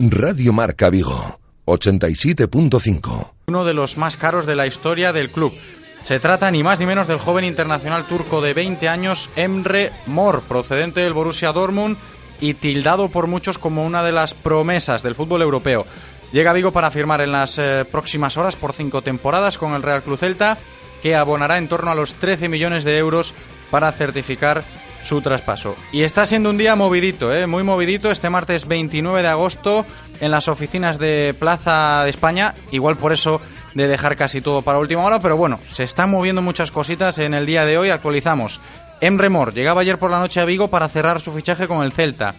Radio Marca Vigo, 87.5. Uno de los más caros de la historia del club. Se trata ni más ni menos del joven internacional turco de 20 años, Emre Mor, procedente del Borussia Dortmund y tildado por muchos como una de las promesas del fútbol europeo. Llega a Vigo para firmar en las eh, próximas horas por cinco temporadas con el Real Club Celta, que abonará en torno a los 13 millones de euros para certificar su traspaso. Y está siendo un día movidito, ¿eh? muy movidito, este martes 29 de agosto en las oficinas de Plaza de España, igual por eso de dejar casi todo para última hora, pero bueno, se están moviendo muchas cositas en el día de hoy, actualizamos. Emre Mor llegaba ayer por la noche a Vigo para cerrar su fichaje con el Celta.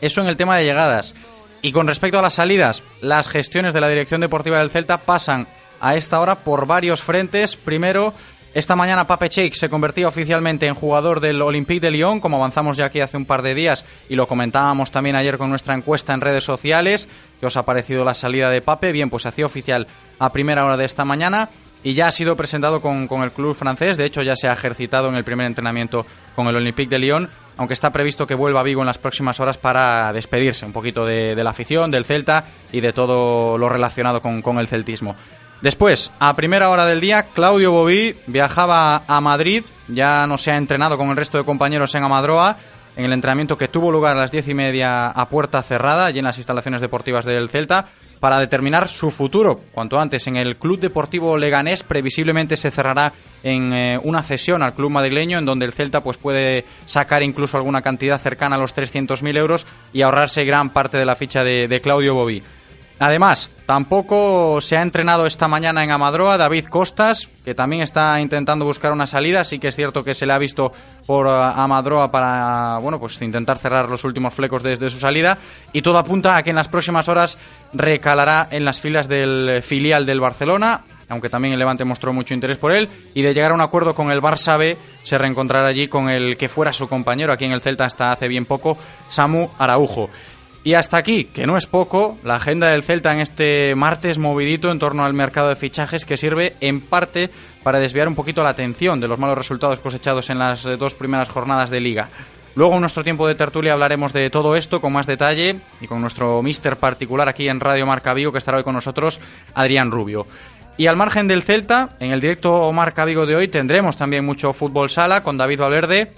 Eso en el tema de llegadas. Y con respecto a las salidas, las gestiones de la dirección deportiva del Celta pasan a esta hora por varios frentes. Primero, esta mañana Pape Cheik se convertía oficialmente en jugador del Olympique de Lyon, como avanzamos ya aquí hace un par de días y lo comentábamos también ayer con nuestra encuesta en redes sociales. ¿Qué os ha parecido la salida de Pape? Bien, pues se hacía oficial a primera hora de esta mañana y ya ha sido presentado con, el club francés. De hecho, ya se ha ejercitado en el primer entrenamiento con el Olympique de Lyon, aunque está previsto que vuelva a Vigo en las próximas horas para despedirse un poquito de, la afición, del Celta y de todo lo relacionado con, con el celtismo. Después, a primera hora del día, Claudio Bobí viajaba a Madrid, ya no se ha entrenado con el resto de compañeros en Amadroa, en el entrenamiento que tuvo lugar a las diez y media a puerta cerrada, allí en las instalaciones deportivas del Celta, para determinar su futuro. Cuanto antes, en el Club Deportivo Leganés, previsiblemente se cerrará en eh, una cesión al club madrileño, en donde el Celta pues, puede sacar incluso alguna cantidad cercana a los 300.000 euros y ahorrarse gran parte de la ficha de, de Claudio Bobí. Además, tampoco se ha entrenado esta mañana en Amadroa David Costas, que también está intentando buscar una salida. Sí que es cierto que se le ha visto por eh, Amadroa para bueno, pues intentar cerrar los últimos flecos desde su salida. Y todo apunta a que en las próximas horas recalará en las filas del filial del Barcelona, aunque también el Levante mostró mucho interés por él. Y de llegar a un acuerdo con el Barça B, se reencontrará allí con el que fuera su compañero aquí en el Celta hasta hace bien poco, Samu Araujo. Y hasta aquí, que no es poco, la agenda del Celta en este martes movidito en torno al mercado de fichajes que sirve en parte para desviar un poquito la atención de los malos resultados cosechados en las dos primeras jornadas de liga. Luego en nuestro tiempo de tertulia hablaremos de todo esto con más detalle y con nuestro mister particular aquí en Radio Marca Vigo que estará hoy con nosotros, Adrián Rubio. Y al margen del Celta, en el directo Marca Vigo de hoy tendremos también mucho fútbol sala con David Valverde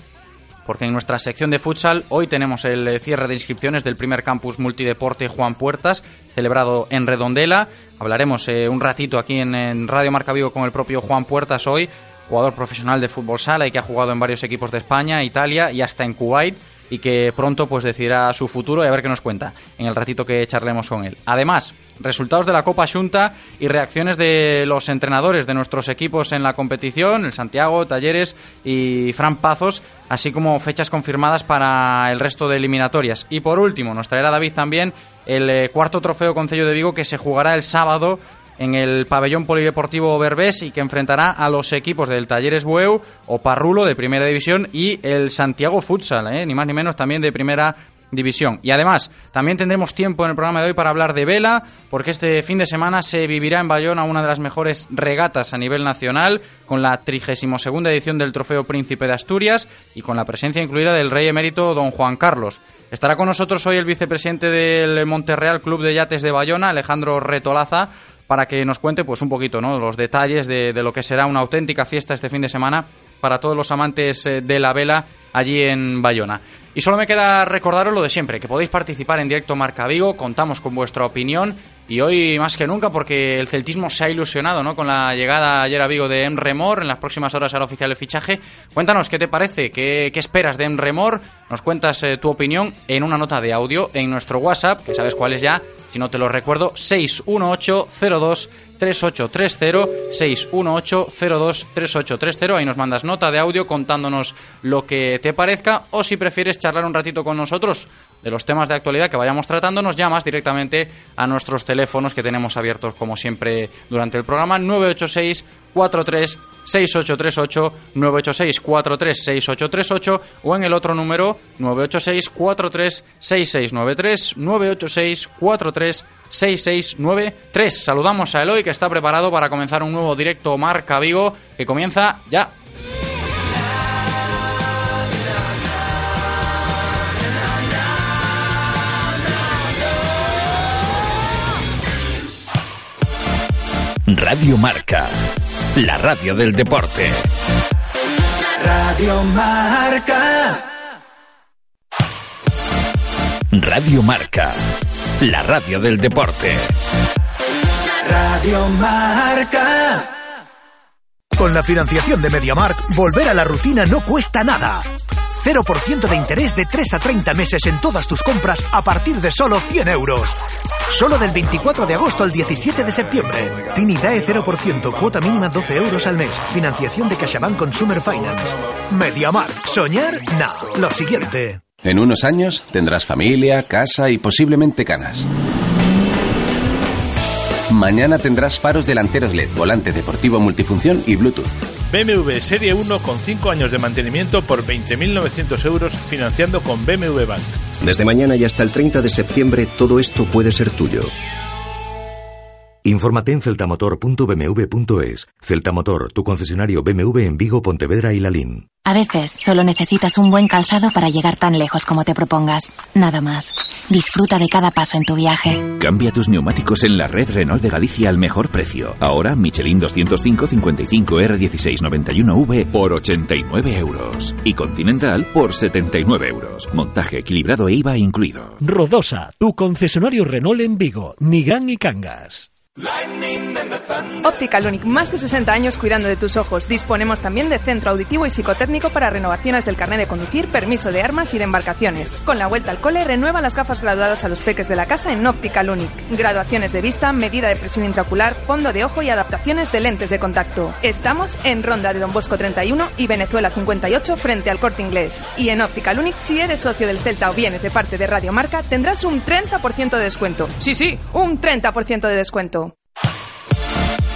porque en nuestra sección de futsal hoy tenemos el eh, cierre de inscripciones del primer campus multideporte Juan Puertas, celebrado en Redondela. Hablaremos eh, un ratito aquí en, Radio Marca Vigo con el propio Juan Puertas hoy, jugador profesional de fútbol sala y que ha jugado en varios equipos de España, Italia y hasta en Kuwait y que pronto pues decidirá su futuro y a ver qué nos cuenta en el ratito que charlemos con él. Además, resultados de la Copa Junta y reacciones de los entrenadores de nuestros equipos en la competición, el Santiago, Talleres y Fran Pazos, así como fechas confirmadas para el resto de eliminatorias. Y por último, nos traerá David también el eh, cuarto trofeo Concello de Vigo que se jugará el sábado en el pabellón polideportivo Berbés y que enfrentará a los equipos del Talleres Bueu o Parrulo de primera división y el Santiago Futsal, ¿eh? ni más ni menos también de primera división. Y además, también tendremos tiempo en el programa de hoy para hablar de vela, porque este fin de semana se vivirá en Bayona una de las mejores regatas a nivel nacional, con la 32 edición del Trofeo Príncipe de Asturias y con la presencia incluida del rey emérito don Juan Carlos. Estará con nosotros hoy el vicepresidente del Monterreal Club de Yates de Bayona, Alejandro Retolaza, para que nos cuente pues un poquito ¿no? los detalles de, de lo que será una auténtica fiesta este fin de semana para todos los amantes eh, de la vela allí en Bayona. Y solo me queda recordaros lo de siempre, que podéis participar en directo Marca Vigo, contamos con vuestra opinión y hoy más que nunca porque el celtismo se ha ilusionado ¿no? con la llegada ayer a Vigo de Emremor, en las próximas horas hará oficial el fichaje. Cuéntanos qué te parece, qué, esperas de Emremor, nos cuentas eh, tu opinión en una nota de audio en nuestro WhatsApp, que sabes cuál es ya, si no te lo recuerdo, 61802 3830 618 02 3830. Ahí nos mandas nota de audio contándonos lo que te parezca o si prefieres charlar un ratito con nosotros de los temas de actualidad que vayamos tratando, nos llamas directamente a nuestros teléfonos que tenemos abiertos como siempre durante el programa 986 43 6838 986 43 6838 o en el otro número 986 43 6693 986 43 6693. Saludamos a Eloy que está preparado para comenzar un nuevo directo Marca Vigo que comienza ya. Radio Marca, la radio del deporte. Radio Marca. Radio Marca, la radio del deporte. Radio Marca. Con la financiación de MediaMark, volver a la rutina no cuesta nada. 0% de interés de 3 a 30 meses en todas tus compras a partir de solo 100 euros. Solo del 24 de agosto al 17 de septiembre. Tini DAE 0%, cuota mínima 12 euros al mes. Financiación de CaixaBank Consumer Finance. MediaMark. Soñar, no. Lo siguiente. En unos años tendrás familia, casa y posiblemente canas. Mañana tendrás faros delanteros LED, volante deportivo multifunción y Bluetooth. BMW Serie 1 con 5 años de mantenimiento por 20.900 euros financiando con BMW Bank. Desde mañana y hasta el 30 de septiembre todo esto puede ser tuyo. Infórmate en celtamotor.bmw.es. Celtamotor, tu concesionario BMW en Vigo, Pontevedra y Lalín. A veces solo necesitas un buen calzado para llegar tan lejos como te propongas. Nada más. Disfruta de cada paso en tu viaje. Cambia tus neumáticos en la red Renault de Galicia al mejor precio. Ahora Michelin 205 55 R1691V por 89 euros. Y Continental por 79 euros. Montaje equilibrado e IVA incluido. Rodosa, tu concesionario Renault en Vigo, Nigán y Cangas. Optical Unic, más de 60 años cuidando de tus ojos. Disponemos también de centro auditivo y psicotécnico para renovaciones del carnet de conducir, permiso de armas y de embarcaciones. Con la vuelta al cole, renueva las gafas graduadas a los peques de la casa en Optical Unic. Graduaciones de vista, medida de presión intraocular, fondo de ojo y adaptaciones de lentes de contacto. Estamos en Ronda de Don Bosco 31 y Venezuela 58 frente al corte inglés. Y en Optical Unic, si eres socio del Celta o vienes de parte de Radio Marca, tendrás un 30% de descuento. Sí, sí, un 30% de descuento.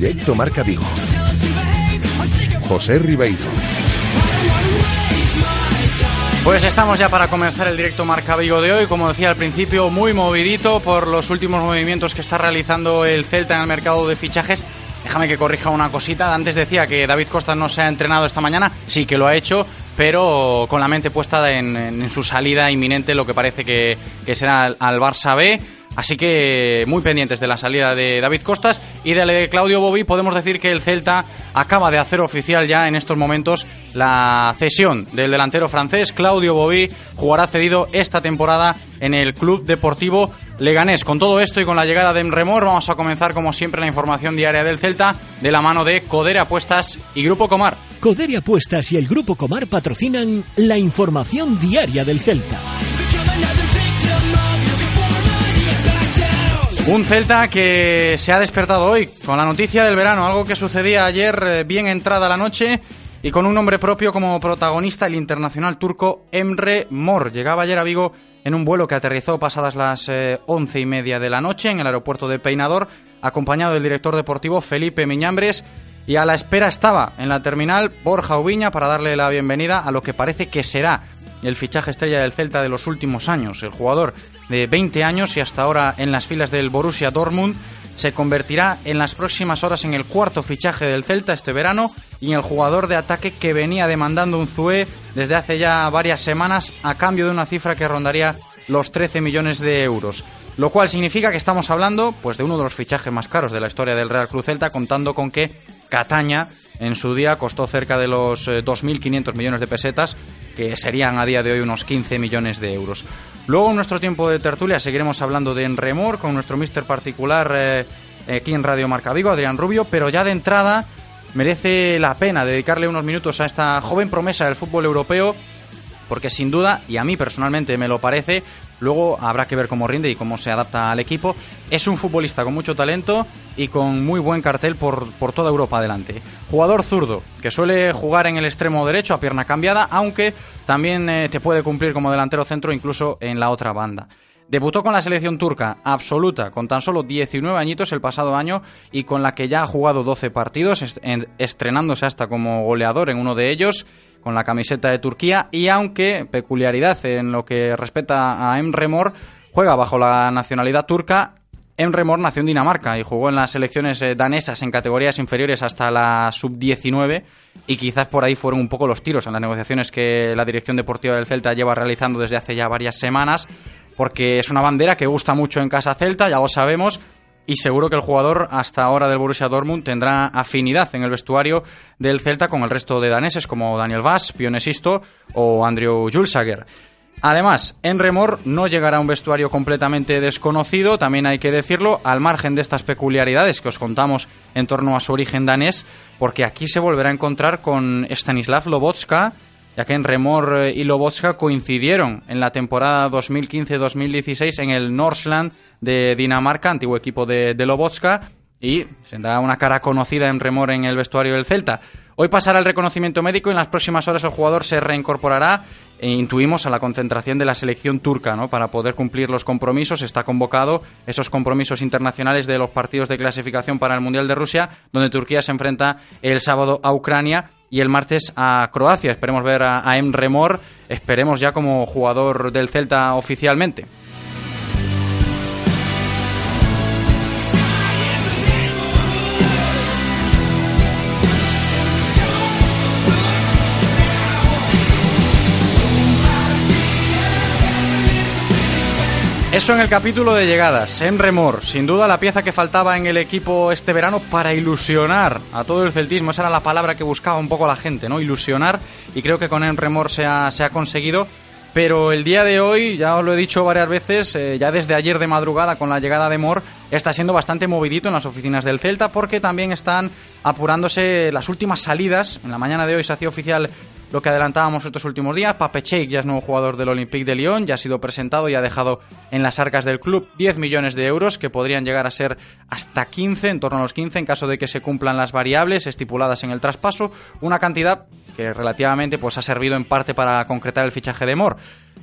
Directo Marca Vigo. José Ribeiro. Pues estamos ya para comenzar el directo Marca Vigo de hoy. Como decía al principio, muy movidito por los últimos movimientos que está realizando el Celta en el mercado de fichajes. Déjame que corrija una cosita. Antes decía que David Costa no se ha entrenado esta mañana. Sí que lo ha hecho, pero con la mente puesta en, su salida inminente, lo que parece que, que será al Barça B. Así que muy pendientes de la salida de David Costas y de Claudio Bobby. Podemos decir que el Celta acaba de hacer oficial ya en estos momentos la cesión del delantero francés. Claudio Bobby jugará cedido esta temporada en el Club Deportivo Leganés. Con todo esto y con la llegada de Remor, vamos a comenzar como siempre la información diaria del Celta de la mano de Codere Apuestas y Grupo Comar. Codere Apuestas y el Grupo Comar patrocinan la información diaria del Celta. Un Celta que se ha despertado hoy con la noticia del verano, algo que sucedía ayer eh, bien entrada la noche y con un nombre propio como protagonista, el internacional turco Emre Mor. Llegaba ayer a Vigo en un vuelo que aterrizó pasadas las eh, once y media de la noche en el aeropuerto de Peinador, acompañado del director deportivo Felipe Miñambres. Y a la espera estaba en la terminal Borja Ubiña para darle la bienvenida a lo que parece que será el fichaje estrella del Celta de los últimos años. El jugador de 20 años y hasta ahora en las filas del Borussia Dortmund se convertirá en las próximas horas en el cuarto fichaje del Celta este verano y en el jugador de ataque que venía demandando un Zue desde hace ya varias semanas a cambio de una cifra que rondaría los 13 millones de euros. Lo cual significa que estamos hablando pues de uno de los fichajes más caros de la historia del Real Cruz Celta, contando con que Cataña en su día costó cerca de los 2.500 millones de pesetas, que serían a día de hoy unos 15 millones de euros. Luego, en nuestro tiempo de tertulia, seguiremos hablando de Enremor con nuestro mister particular eh, aquí en Radio Marca Vigo, Adrián Rubio, pero ya de entrada merece la pena dedicarle unos minutos a esta joven promesa del fútbol europeo, porque sin duda, y a mí personalmente me lo parece, Luego habrá que ver cómo rinde y cómo se adapta al equipo. Es un futbolista con mucho talento y con muy buen cartel por, por, toda Europa adelante. Jugador zurdo, que suele jugar en el extremo derecho a pierna cambiada, aunque también eh, te puede cumplir como delantero centro incluso en la otra banda. Debutó con la selección turca absoluta, con tan solo 19 añitos el pasado año y con la que ya ha jugado 12 partidos, estrenándose hasta como goleador en uno de ellos con la camiseta de Turquía y aunque peculiaridad en lo que respecta a Emre Mor, juega bajo la nacionalidad turca, Emre Mor nació en Dinamarca y jugó en las selecciones eh, danesas en categorías inferiores hasta la sub-19 y quizás por ahí fueron un poco los tiros en las negociaciones que la dirección deportiva del Celta lleva realizando desde hace ya varias semanas porque es una bandera que gusta mucho en casa Celta, ya lo sabemos, y seguro que el jugador hasta ahora del Borussia Dortmund tendrá afinidad en el vestuario del Celta con el resto de daneses como Daniel Vass, Pionesisto o Andrew Julsager. Además, en Remor no llegará un vestuario completamente desconocido, también hay que decirlo, al margen de estas peculiaridades que os contamos en torno a su origen danés, porque aquí se volverá a encontrar con Stanislav Lobotska, ya que en Remor eh, y Lobotska coincidieron en la temporada 2015-2016 en el Northland de Dinamarca, antiguo equipo de, de Lobotska, y se da una cara conocida en Remor en el vestuario del Celta. Hoy pasará el reconocimiento médico y en las próximas horas el jugador se reincorporará e intuimos a la concentración de la selección turca, ¿no? Para poder cumplir los compromisos está convocado esos compromisos internacionales de los partidos de clasificación para el Mundial de Rusia, donde Turquía se enfrenta el sábado a Ucrania y el martes a Croacia. Esperemos ver a, a Emre esperemos ya como jugador del Celta oficialmente. Eso en el capítulo de llegadas. En Remor, sin duda la pieza que faltaba en el equipo este verano para ilusionar a todo el celtismo. Esa era la palabra que buscaba un poco la gente, ¿no? Ilusionar. Y creo que con Enremor se ha, se ha conseguido. Pero el día de hoy, ya os lo he dicho varias veces, eh, ya desde ayer de madrugada con la llegada de Mor, está siendo bastante movidito en las oficinas del Celta porque también están apurándose las últimas salidas. En la mañana de hoy se hacía oficial lo que adelantábamos estos últimos días. Pape Cheik ya es nuevo jugador del Olympique de Lyon, ya ha sido presentado y ha dejado en las arcas del club 10 millones de euros, que podrían llegar a ser hasta 15, en torno a los 15, en caso de que se cumplan las variables estipuladas en el traspaso. Una cantidad que relativamente pues, ha servido en parte para concretar el fichaje de Mor.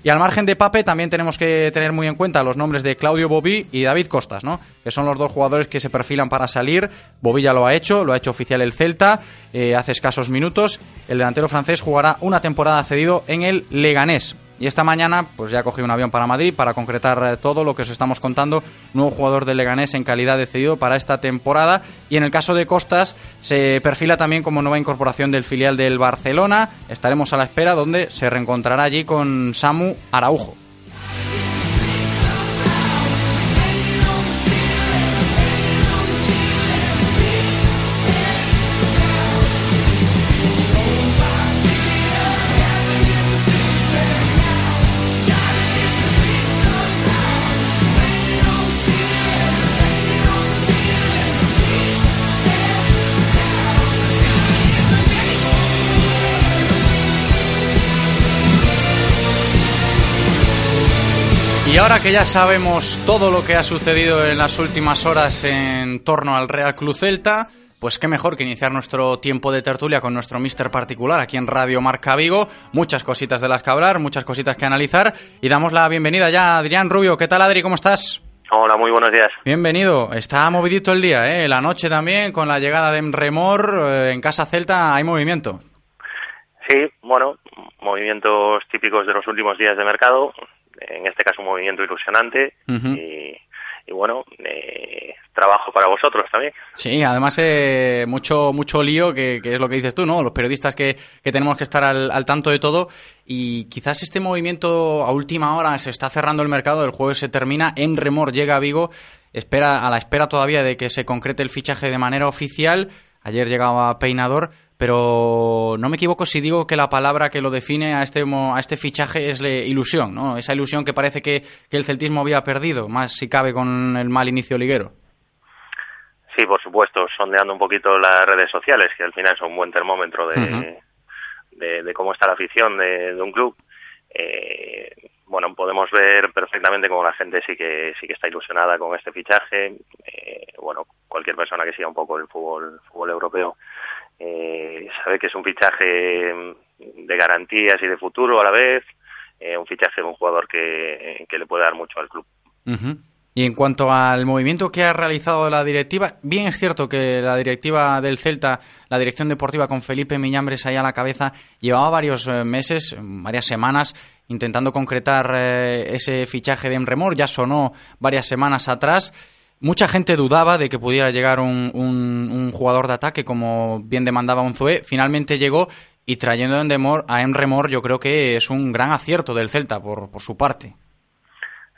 Y al margen de Pape también tenemos que tener muy en cuenta los nombres de Claudio Bobí y David Costas, ¿no? que son los dos jugadores que se perfilan para salir. Bobí ya lo ha hecho, lo ha hecho oficial el Celta eh, hace escasos minutos. El delantero francés jugará una temporada cedido en el Leganés. Y esta mañana, pues ya cogí un avión para Madrid para concretar eh, todo lo que os estamos contando. Nuevo jugador del Leganés en calidad de cedido para esta temporada. Y en el caso de Costas, se perfila también como nueva incorporación del filial del Barcelona. Estaremos a la espera donde se reencontrará allí con Samu Araujo. Y ahora que ya sabemos todo lo que ha sucedido en las últimas horas en torno al Real Club Celta, pues qué mejor que iniciar nuestro tiempo de tertulia con nuestro mister particular aquí en Radio Marca Vigo. Muchas cositas de las que hablar, muchas cositas que analizar. Y damos la bienvenida ya a Adrián Rubio. ¿Qué tal, Adri? ¿Cómo estás? Hola, muy buenos días. Bienvenido. Está movidito el día, ¿eh? La noche también, con la llegada de Remor eh, en Casa Celta, hay movimiento. Sí, bueno, movimientos típicos de los últimos días de mercado en este caso un movimiento ilusionante y, bueno, eh, trabajo para vosotros también. Sí, además eh, mucho mucho lío, que, es lo que dices tú, ¿no? Los periodistas que, que tenemos que estar al, al, tanto de todo y quizás este movimiento a última hora se está cerrando el mercado, el jueves se termina, en remor llega a Vigo, espera a la espera todavía de que se concrete el fichaje de manera oficial. Ayer llegaba Peinador, pero no me equivoco si digo que la palabra que lo define a este, a este fichaje es la ilusión, ¿no? Esa ilusión que parece que, el celtismo había perdido, más si cabe con el mal inicio liguero. Sí, por supuesto, sondeando un poquito las redes sociales, que al final son un buen termómetro de, de, cómo está la afición de, un club. Eh, bueno, podemos ver perfectamente cómo la gente sí que sí que está ilusionada con este fichaje. Eh, bueno, cualquier persona que siga un poco el fútbol, fútbol europeo eh, sabe que es un fichaje de garantías y de futuro a la vez. eh, un fichaje de un jugador que, que le puede dar mucho al club. Y en cuanto al movimiento que ha realizado la directiva, bien es cierto que la directiva del Celta, la dirección deportiva con Felipe Miñambres ahí a la cabeza, llevaba varios eh, meses, varias semanas, intentando concretar eh, ese fichaje de Emremor. Ya sonó varias semanas atrás. Mucha gente dudaba de que pudiera llegar un, un, jugador de ataque como bien demandaba Unzué. Finalmente llegó y trayendo a Emremor yo creo que es un gran acierto del Celta por, por su parte.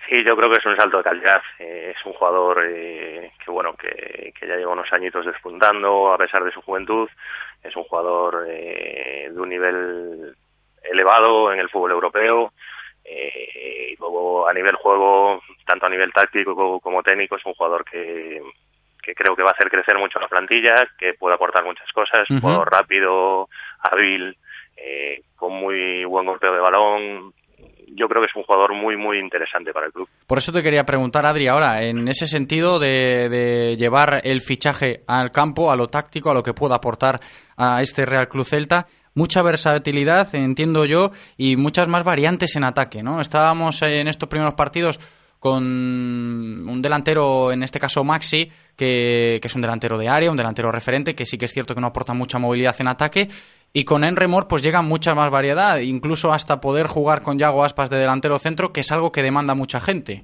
Sí, yo creo que es un salto de calidad. Eh, es un jugador eh, que bueno que, ya lleva unos añitos despuntando a pesar de su juventud. Es un jugador eh, de un nivel elevado en el fútbol europeo. Y luego a nivel juego, tanto a nivel táctico como técnico, es un jugador que, que creo que va a hacer crecer mucho la plantilla, que puede aportar muchas cosas. Un jugador rápido, hábil, con muy buen golpeo de balón, yo creo que es un jugador muy, muy interesante para el club. Por eso te quería preguntar, Adri, ahora, en ese sentido de, llevar el fichaje al campo, a lo táctico, a lo que pueda aportar a este Real Club Celta, mucha versatilidad, entiendo yo, y muchas más variantes en ataque, ¿no? Estábamos en estos primeros partidos con un delantero, en este caso Maxi, que, que, es un delantero de área, un delantero referente, que sí que es cierto que no aporta mucha movilidad en ataque, y con Enremor pues llega mucha más variedad, incluso hasta poder jugar con Yago Aspas de delantero centro, que es algo que demanda mucha gente.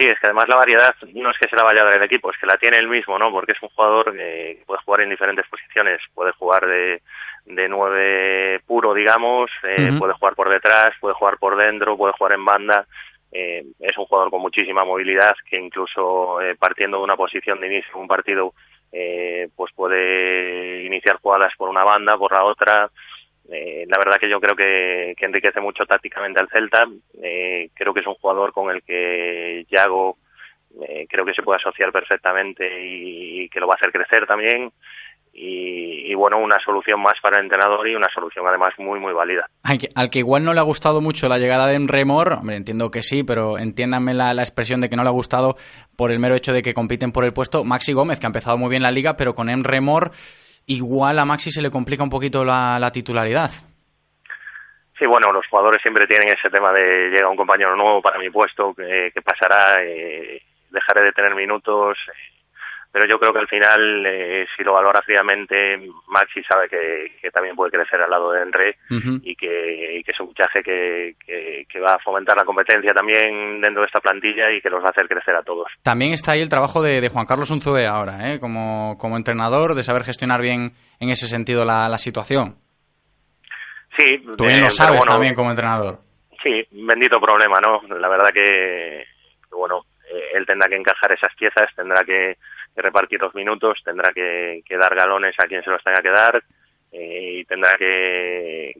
Sí, es que además la variedad no es que se la vaya a dar el equipo, es que la tiene él mismo, ¿no? Porque es un jugador que puede jugar en diferentes posiciones, puede jugar de, de nueve puro, digamos, eh, puede jugar por detrás, puede jugar por dentro, puede jugar en banda. Eh, es un jugador con muchísima movilidad que incluso eh, partiendo de una posición de inicio en un partido eh, pues puede iniciar jugadas por una banda, por la otra. Eh, la verdad que yo creo que, enriquece mucho tácticamente al Celta. Eh, creo que es un jugador con el que Yago eh, creo que se puede asociar perfectamente y, que lo va a hacer crecer también y, bueno, una solución más para el entrenador y una solución además muy, muy válida. Al que, igual no le ha gustado mucho la llegada de Remor, hombre, entiendo que sí, pero entiéndanme la, expresión de que no le ha gustado por el mero hecho de que compiten por el puesto. Maxi Gómez, que ha empezado muy bien la liga, pero con Remor igual a Maxi se le complica un poquito la, titularidad. Sí, bueno, los jugadores siempre tienen ese tema de llega un compañero nuevo para mi puesto, que, pasará, eh, dejaré de tener minutos, pero yo creo que al final, eh, si lo valora fríamente, Maxi sabe que, también puede crecer al lado de Henry y, que, es un fichaje que, va a fomentar la competencia también dentro de esta plantilla y que los va a hacer crecer a todos. También está ahí el trabajo de, Juan Carlos Unzué ahora, ¿eh? como, como entrenador, de saber gestionar bien en ese sentido la, situación. Sí, tú bien lo eh, sabes también como entrenador. Sí, bendito problema, ¿no? La verdad que, bueno, eh, él tendrá que encajar esas piezas, tendrá que que repartir los minutos, tendrá que, dar galones a quien se los tenga que dar eh, y tendrá que,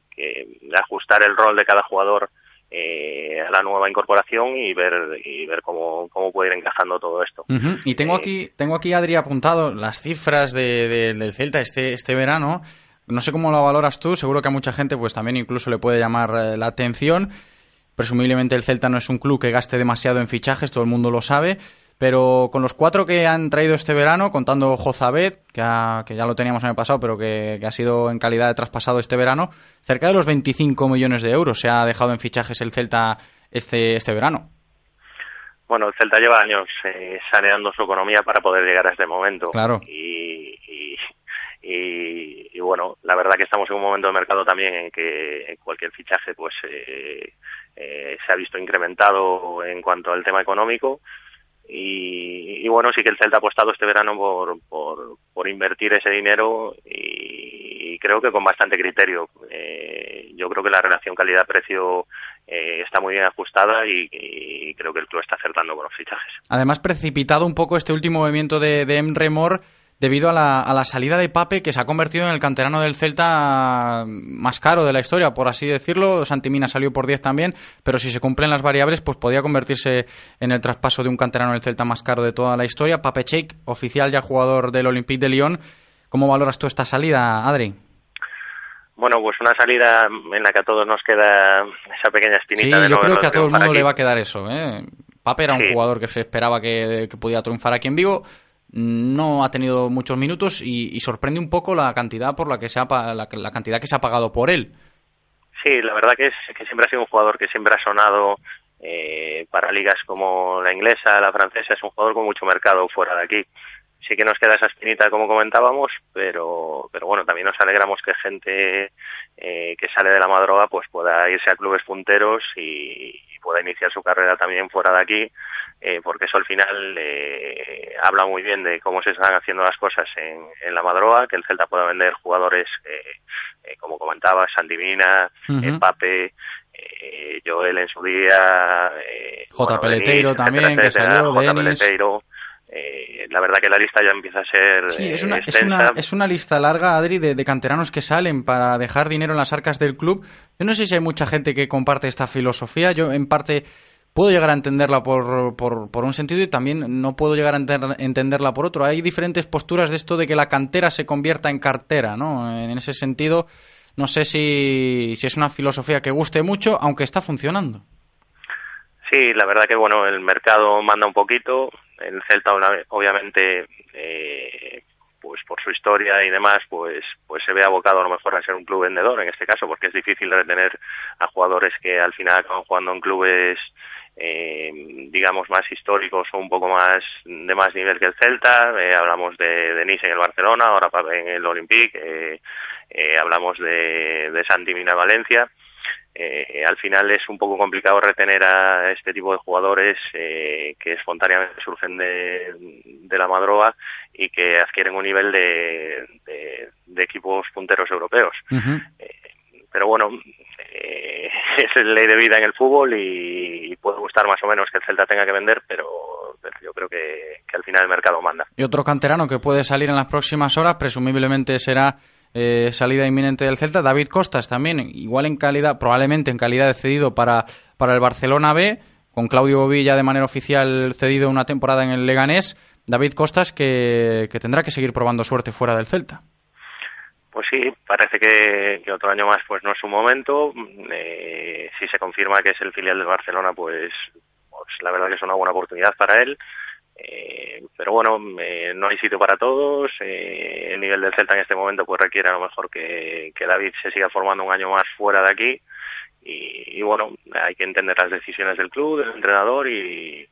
ajustar el rol de cada jugador eh, a la nueva incorporación y ver y ver cómo, cómo puede ir encajando todo esto. Y tengo eh, aquí tengo aquí Adri apuntado las cifras de, del Celta este este verano. No sé cómo lo valoras tú, seguro que a mucha gente pues también incluso le puede llamar la atención. Presumiblemente el Celta no es un club que gaste demasiado en fichajes, todo el mundo lo sabe, pero con los cuatro que han traído este verano, contando Jozabed, que, que ya lo teníamos en el pasado, pero que, ha sido en calidad de traspasado este verano, cerca de los 25 millones de euros se ha dejado en fichajes el Celta este, este verano. Bueno, el Celta lleva años eh, saneando su economía para poder llegar a este momento. Claro. Y, y, bueno, la verdad que estamos en un momento de mercado también en que cualquier fichaje pues eh, eh, se ha visto incrementado en cuanto al tema económico y, bueno, sí que el Celta ha apostado este verano por, por, invertir ese dinero y, creo que con bastante criterio. Eh, yo creo que la relación calidad-precio eh, está muy bien ajustada y, creo que el club está acertando con los fichajes. Además, precipitado un poco este último movimiento de, de Emre debido a la, a la, salida de Pape, que se ha convertido en el canterano del Celta más caro de la historia, por así decirlo. Santimina salió por 10 también, pero si se cumplen las variables, pues podía convertirse en el traspaso de un canterano del Celta más caro de toda la historia. Pape Cheik, oficial ya jugador del Olympique de Lyon. ¿Cómo valoras tú esta salida, Adri? Bueno, pues una salida en la que a todos nos queda esa pequeña espinita. Sí, yo creo que a todo el mundo le va a quedar eso. ¿eh? Pape era un jugador que se esperaba que, que podía triunfar aquí en Vigo no ha tenido muchos minutos y, sorprende un poco la cantidad por la que se ha la, cantidad que se ha pagado por él. Sí, la verdad que, es, que siempre ha sido un jugador que siempre ha sonado eh, para ligas como la inglesa, la francesa, es un jugador con mucho mercado fuera de aquí sí que nos queda esa espinita como comentábamos, pero, pero bueno, también nos alegramos que gente eh, que sale de la madroga pues pueda irse a clubes punteros y, pueda iniciar su carrera también fuera de aquí, eh, porque eso al final eh, habla muy bien de cómo se están haciendo las cosas en, en la madroga, que el Celta pueda vender jugadores, como comentaba, Sandivina, uh Pape, Joel en su día, J. Peleteiro también, que salió, J. Peleteiro, eh, la verdad que la lista ya empieza a ser sí, es, una, es, una, es, una, lista larga, Adri, de, canteranos que salen para dejar dinero en las arcas del club. Yo no sé si hay mucha gente que comparte esta filosofía. Yo, en parte, puedo llegar a entenderla por, por, por un sentido y también no puedo llegar a entenderla por otro. Hay diferentes posturas de esto de que la cantera se convierta en cartera, ¿no? En ese sentido, no sé si, si es una filosofía que guste mucho, aunque está funcionando. Sí, la verdad que bueno, el mercado manda un poquito. El Celta obviamente, eh, pues por su historia y demás, pues pues se ve abocado a lo mejor a ser un club vendedor en este caso, porque es difícil retener a jugadores que al final acaban jugando en clubes eh, digamos más históricos o un poco más de más nivel que el Celta. Eh, hablamos de, de Nice en el Barcelona, ahora en el Olympique. Eh, hablamos de, de Santi Mina Valencia eh, al final es un poco complicado retener a este tipo de jugadores eh, que espontáneamente surgen de, la madroga y que adquieren un nivel de, equipos punteros europeos. Eh, pero bueno, es ley de vida en el fútbol y, puede gustar más o menos que el Celta tenga que vender, pero, yo creo que, que al final el mercado manda. Y otro canterano que puede salir en las próximas horas, presumiblemente será eh, salida inminente del Celta. David Costas también, igual en calidad, probablemente en calidad de cedido para, para el Barcelona B, con Claudio Bobilla de manera oficial cedido una temporada en el Leganés. David Costas que, tendrá que seguir probando suerte fuera del Celta. Pues sí, parece que, otro año más pues no es su momento. Eh, si se confirma que es el filial del Barcelona, pues, pues la verdad que es una buena oportunidad para él. Eh, pero bueno, eh, no hay sitio para todos. Eh, el nivel del Celta en este momento pues requiere a lo mejor que, David se siga formando un año más fuera de aquí. Y, bueno, hay que entender las decisiones del club, del entrenador y,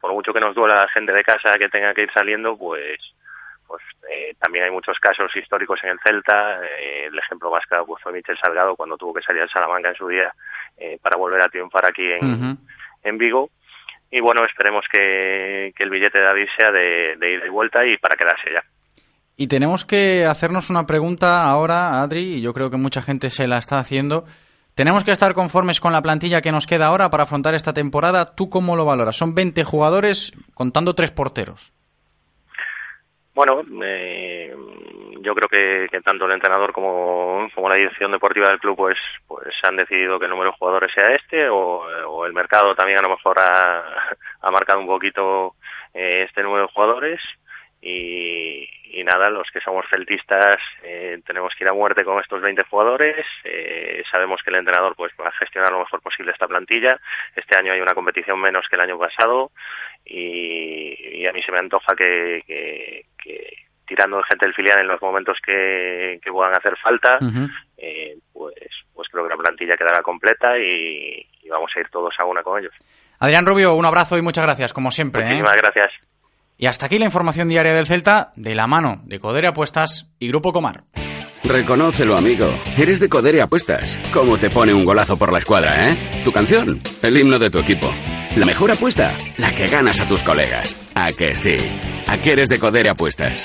por mucho que nos duela la gente de casa que tenga que ir saliendo, pues pues también hay muchos casos históricos en el Celta. el ejemplo más claro pues, fue Michel Salgado cuando tuvo que salir al Salamanca en su día para volver a triunfar aquí en, en Vigo y bueno, esperemos que, el billete de David sea de, de ida y vuelta y para quedarse ya. Y tenemos que hacernos una pregunta ahora, Adri, y yo creo que mucha gente se la está haciendo. ¿Tenemos que estar conformes con la plantilla que nos queda ahora para afrontar esta temporada? ¿Tú cómo lo valoras? Son 20 jugadores contando tres porteros. Bueno, eh, yo creo que, tanto el entrenador como, como, la dirección deportiva del club pues pues han decidido que el número de jugadores sea este o, el mercado también a lo mejor ha, ha marcado un poquito eh, este número de jugadores y, y, nada, los que somos celtistas eh, tenemos que ir a muerte con estos 20 jugadores. Eh, sabemos que el entrenador pues va a gestionar lo mejor posible esta plantilla. Este año hay una competición menos que el año pasado y, y a mí se me antoja que, que, que tirando gente del filial en los momentos que, puedan hacer falta, eh, pues, pues creo que la plantilla quedará completa y, vamos a ir todos a una con ellos. Adrián Rubio, un abrazo y muchas gracias, como siempre. ¿eh? Muchísimas gracias. Y hasta aquí la información diaria del Celta, de la mano de Codere Apuestas y Grupo Comar. Reconócelo, amigo. Eres de Codere Apuestas. ¿Cómo te pone un golazo por la escuadra, eh? Tu canción, el himno de tu equipo. La mejor apuesta, la que ganas a tus colegas. ¿A que sí? ¿A qué eres de Codere Apuestas?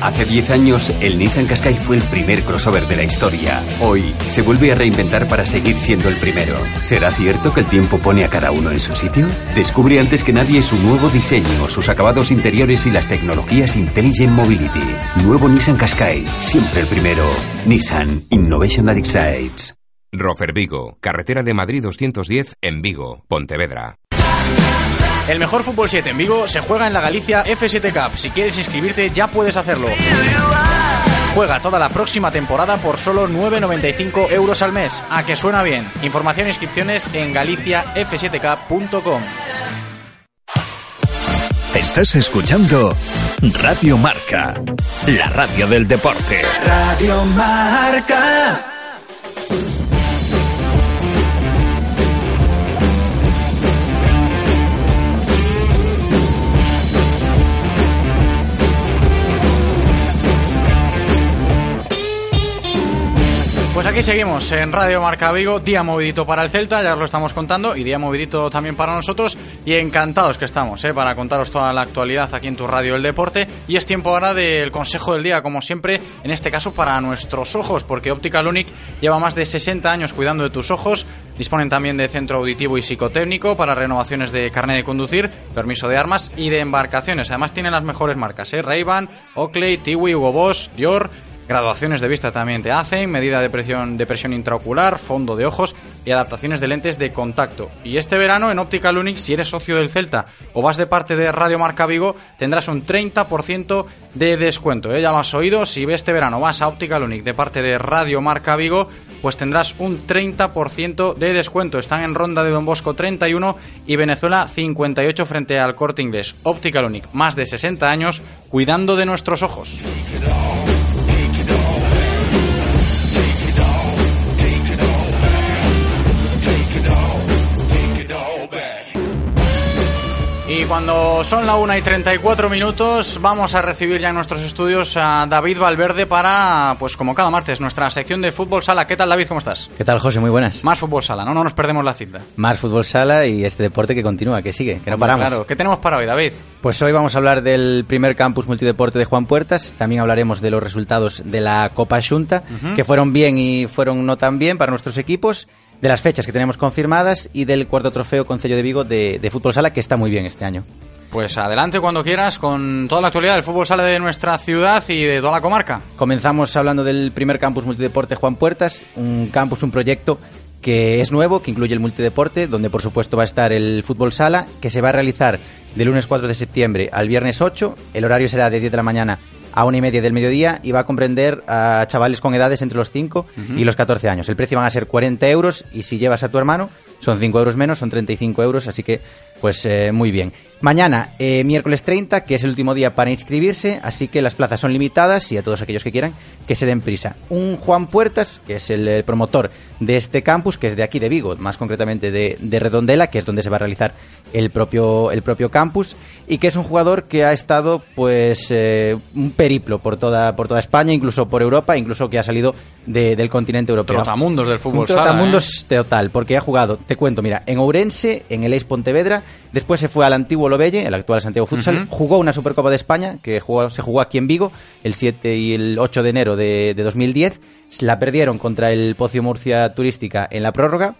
Hace 10 años, el Nissan Qashqai fue el primer crossover de la historia. Hoy, se vuelve a reinventar para seguir siendo el primero. ¿Será cierto que el tiempo pone a cada uno en su sitio? Descubre antes que nadie su nuevo diseño, sus acabados interiores y las tecnologías Intelligent Mobility. Nuevo Nissan Qashqai, siempre el primero. Nissan Innovation that excites. Rofer Vigo, carretera de Madrid 210 en Vigo, Pontevedra. El mejor fútbol 7 en Vigo se juega en la Galicia F7 Cup. Si quieres inscribirte ya puedes hacerlo. Juega toda la próxima temporada por solo 9,95 euros al mes. A que suena bien. Información e inscripciones en galiciaf7cup.com. Estás escuchando Radio Marca, la radio del deporte. Radio Marca. Pues aquí seguimos en Radio Marca Vigo, día movidito para el Celta, ya os lo estamos contando, y día movidito también para nosotros, y encantados que estamos eh, para contaros toda la actualidad aquí en tu radio El Deporte, y es tiempo ahora del consejo del día, como siempre, en este caso para nuestros ojos, porque Optical Unic lleva más de 60 años cuidando de tus ojos, disponen también de centro auditivo y psicotécnico para renovaciones de carnet de conducir, permiso de armas y de embarcaciones, además tienen las mejores marcas, eh, Ray-Ban, Oakley, Tiwi, Hugo Boss, Dior, Graduaciones de vista también te hacen, medida de presión, de presión intraocular, fondo de ojos y adaptaciones de lentes de contacto. Y este verano en Optical Unique, si eres socio del Celta o vas de parte de Radio Marca Vigo, tendrás un 30% de descuento. ¿eh? Ya lo has oído, si este verano vas a Optical Unique de parte de Radio Marca Vigo, pues tendrás un 30% de descuento. Están en Ronda de Don Bosco 31 y Venezuela 58 frente al Corte Inglés. Optical Unique, más de 60 años cuidando de nuestros ojos. Y cuando son la 1 y 34 minutos, vamos a recibir ya en nuestros estudios a David Valverde para, pues como cada martes, nuestra sección de fútbol sala. ¿Qué tal, David? ¿Cómo estás? ¿Qué tal, José? Muy buenas. Más fútbol sala, ¿no? No nos perdemos la cita. Más fútbol sala y este deporte que continúa, que sigue, que no paramos. Claro, ¿qué tenemos para hoy, David? Pues hoy vamos a hablar del primer campus multideporte de Juan Puertas. También hablaremos de los resultados de la Copa Junta, que fueron bien y fueron no tan bien para nuestros equipos. De las fechas que tenemos confirmadas y del cuarto trofeo Concello de Vigo de, de fútbol sala, que está muy bien este año. Pues adelante cuando quieras con toda la actualidad del fútbol sala de nuestra ciudad y de toda la comarca. Comenzamos hablando del primer campus multideporte Juan Puertas, un campus, un proyecto que es nuevo, que incluye el multideporte, donde por supuesto va a estar el fútbol sala, que se va a realizar del lunes 4 de septiembre al viernes 8. El horario será de 10 de la mañana a una y media del mediodía y va a comprender a chavales con edades entre los 5 Ujú. y los 14 años. El precio van a ser 40 euros y si llevas a tu hermano son 5 euros menos, son 35 euros, así que pues eh, muy bien. Mañana, eh, miércoles 30, que es el último día para inscribirse, así que las plazas son limitadas y a todos aquellos que quieran que se den prisa. Un Juan Puertas, que es el eh, promotor de este campus, que es de aquí de Vigo, más concretamente de, de Redondela, que es donde se va a realizar el propio, el propio campus, y que es un jugador que ha estado pues eh, un periplo por toda, por toda España, incluso por Europa, incluso que ha salido de- del continente europeo. Trotamundos del fútbol Un sala, trotamundos total, porque ha jugado, te cuento, mira, en Ourense, en el Ex Pontevedra, después se fue al antiguo El actual Santiago Futsal, jugó una Supercopa de España que jugó- se jugó aquí en Vigo el 7 y el 8 de enero de, de 2010, la perdieron contra el Pocio Murcia Turística en la prórroga.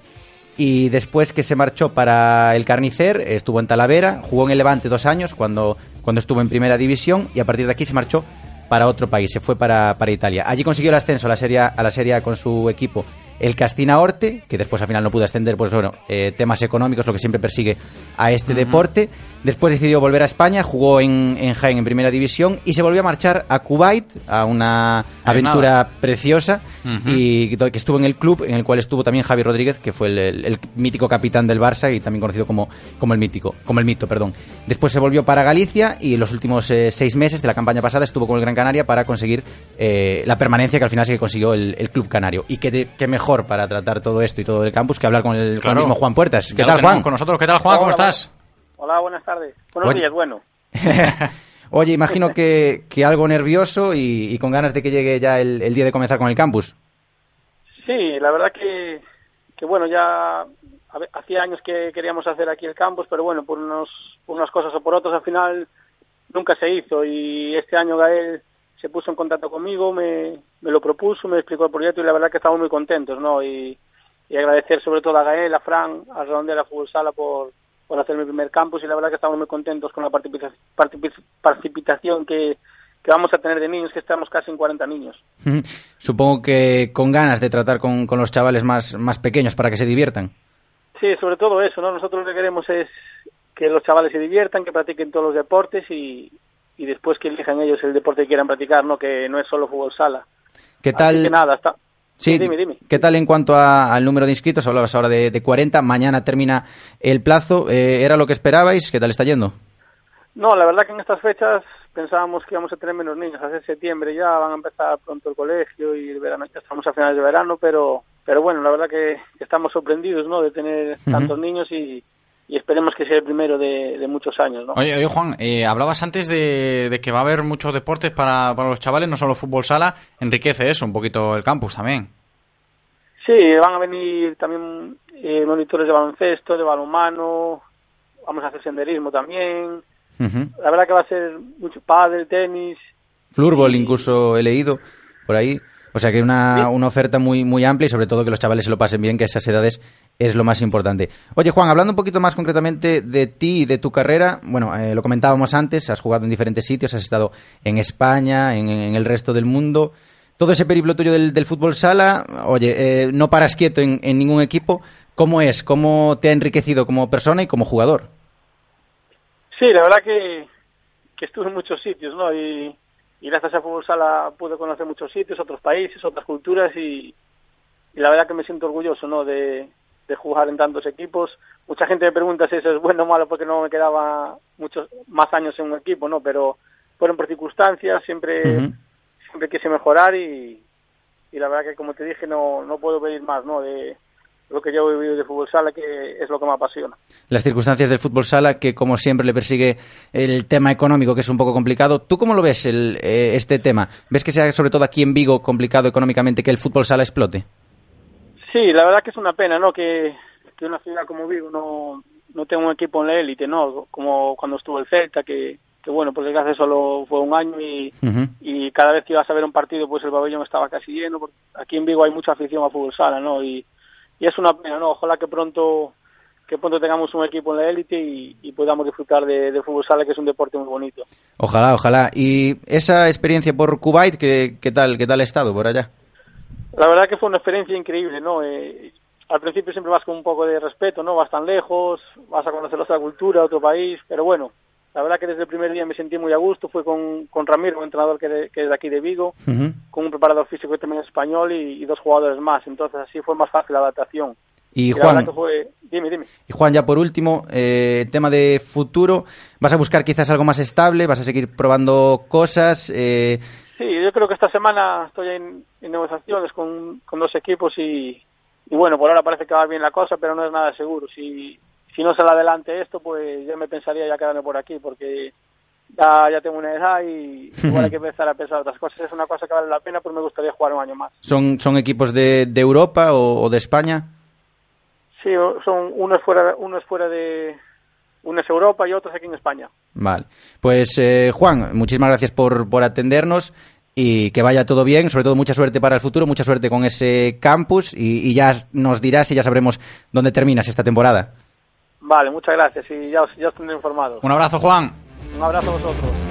Y después que se marchó para el Carnicer, estuvo en Talavera, jugó en el Levante dos años cuando, cuando estuvo en primera división y a partir de aquí se marchó para otro país, se fue para, para Italia. Allí consiguió el ascenso a la serie, a la serie A con su equipo, el Castina Orte, que después al final no pudo ascender, pues bueno, eh, temas económicos, lo que siempre persigue a este Ujú. deporte. Después decidió volver a España, jugó en, en Jaén en primera división y se volvió a marchar a Kuwait, a una aventura nada. preciosa Ujú. y que que estuvo en el club en el cual estuvo también Javi Rodríguez, que fue el, el- el mítico capitán del Barça y también conocido como, como el mítico, como el mito, perdón. Después se volvió para Galicia y en los últimos eh, seis meses de la campaña pasada estuvo con el Gran Canaria para conseguir eh, la permanencia que al final sí que consiguió el, el club canario. Y qué, de- qué mejor para tratar todo esto y todo el campus que hablar con el, con el Claro. mismo Juan Puertas. ¿Qué Ya tal, Juan? Con nosotros, ¿qué tal, Juan? ¿Cómo Hola, estás? Hola, buenas tardes. Buenos Oye. días, bueno. Oye, imagino que, que algo nervioso y, y con ganas de que llegue ya el, el día de comenzar con el campus. Sí, la verdad que, que bueno, ya ver, hacía años que queríamos hacer aquí el campus, pero bueno, por, unos, por unas cosas o por otras al final nunca se hizo y este año Gael se puso en contacto conmigo, me, me lo propuso, me explicó el proyecto y la verdad que estamos muy contentos, ¿no? Y, y agradecer sobre todo a Gael, a Fran, a Redondela Fútbol Sala por, por hacer mi primer campus y la verdad que estamos muy contentos con la participación que, que vamos a tener de niños, que estamos casi en 40 niños. Supongo que con ganas de tratar con, con los chavales más, más pequeños para que se diviertan. Sí, sobre todo eso, ¿no? Nosotros lo que queremos es que los chavales se diviertan, que practiquen todos los deportes y, y después que elijan ellos el deporte que quieran practicar, ¿no? Que no es solo fútbol sala. ¿Qué tal? que nada, está... Sí, dime, dime. ¿Qué tal en cuanto a, al número de inscritos? Hablabas ahora de, de 40, mañana termina el plazo. Eh, ¿Era lo que esperabais? ¿Qué tal está yendo? No, la verdad que en estas fechas pensábamos que íbamos a tener menos niños. Hace septiembre ya van a empezar pronto el colegio y el verano, ya estamos a finales de verano, pero, pero bueno, la verdad que, que estamos sorprendidos, ¿no? De tener tantos niños y, y esperemos que sea el primero de, de muchos años, ¿no? Oye, oye Juan, eh, hablabas antes de, de, que va a haber muchos deportes para, para los chavales, no solo fútbol sala, enriquece eso un poquito el campus también. Sí, van a venir también eh, monitores de baloncesto, de balonmano, vamos a hacer senderismo también. Uh -huh. La verdad que va a ser mucho pádel, tenis. Flurbol y... incluso he leído por ahí. O sea que una, una oferta muy, muy amplia y sobre todo que los chavales se lo pasen bien, que esas edades es lo más importante. Oye, Juan, hablando un poquito más concretamente de ti y de tu carrera, bueno, eh, lo comentábamos antes, has jugado en diferentes sitios, has estado en España, en, el resto del mundo. Todo ese periplo tuyo del, fútbol sala, oye, eh, no paras quieto en, ningún equipo. ¿Cómo es? ¿Cómo te ha enriquecido como persona y como jugador? Sí, la verdad que, que estuve en muchos sitios, ¿no? Y, y gracias a Fútbol Sala pude conocer muchos sitios, otros países, otras culturas y, y la verdad que me siento orgulloso, ¿no? De, de jugar en tantos equipos. Mucha gente me pregunta si eso es bueno o malo porque no me quedaba muchos más años en un equipo, ¿no? Pero fueron por circunstancias, siempre, uh -huh. siempre quise mejorar y, y la verdad que como te dije no, no puedo pedir más, ¿no? De, lo que yo he vivido de fútbol sala, que es lo que me apasiona. Las circunstancias del fútbol sala, que como siempre le persigue el tema económico, que es un poco complicado. ¿Tú cómo lo ves el, eh, este tema? ¿Ves que sea sobre todo aquí en Vigo complicado económicamente que el fútbol sala explote? Sí, la verdad que es una pena, ¿no? Que, que una ciudad como Vigo no, no tenga un equipo en la élite, ¿no? Como cuando estuvo el Celta, que, que bueno, por desgracia solo fue un año y, uh -huh. y cada vez que ibas a ver un partido, pues el pabellón estaba casi lleno. Porque aquí en Vigo hay mucha afición a fútbol sala, ¿no? Y, y es una pena, ¿no? Ojalá que pronto que pronto tengamos un equipo en la élite y, y, podamos disfrutar de, de, fútbol sala, que es un deporte muy bonito. Ojalá, ojalá. ¿Y esa experiencia por Kuwait, qué, qué tal, qué tal ha estado por allá? La verdad que fue una experiencia increíble, ¿no? Eh, al principio siempre vas con un poco de respeto, ¿no? Vas tan lejos, vas a conocer otra cultura, otro país, pero bueno, la verdad que desde el primer día me sentí muy a gusto, fue con, con Ramiro, un entrenador que, de, que es de aquí de Vigo, uh -huh. con un preparador físico que también es español y, y, dos jugadores más, entonces así fue más fácil la adaptación. Y, y Juan, fue... dime, dime. Y Juan, ya por último, eh, tema de futuro, ¿vas a buscar quizás algo más estable? ¿Vas a seguir probando cosas? Eh... Sí, yo creo que esta semana estoy en, en negociaciones con, con, dos equipos y, y, bueno, por ahora parece que va bien la cosa, pero no es nada seguro. Si, si no sale adelante esto, pues yo me pensaría ya quedarme por aquí, porque ya, ya tengo una edad y igual hay que empezar a pensar otras cosas. Es una cosa que vale la pena, pero me gustaría jugar un año más. ¿Son, son equipos de, de Europa o, o, de España? Sí, son uno es fuera, uno es fuera de... Uno es Europa y otro es aquí en España. Vale. Pues eh, Juan, muchísimas gracias por, por atendernos y que vaya todo bien, sobre todo mucha suerte para el futuro, mucha suerte con ese campus y, y ya nos dirás y ya sabremos dónde terminas esta temporada. Vale, muchas gracias y ya os, ya os tendré informado. Un abrazo, Juan. Un abrazo a vosotros.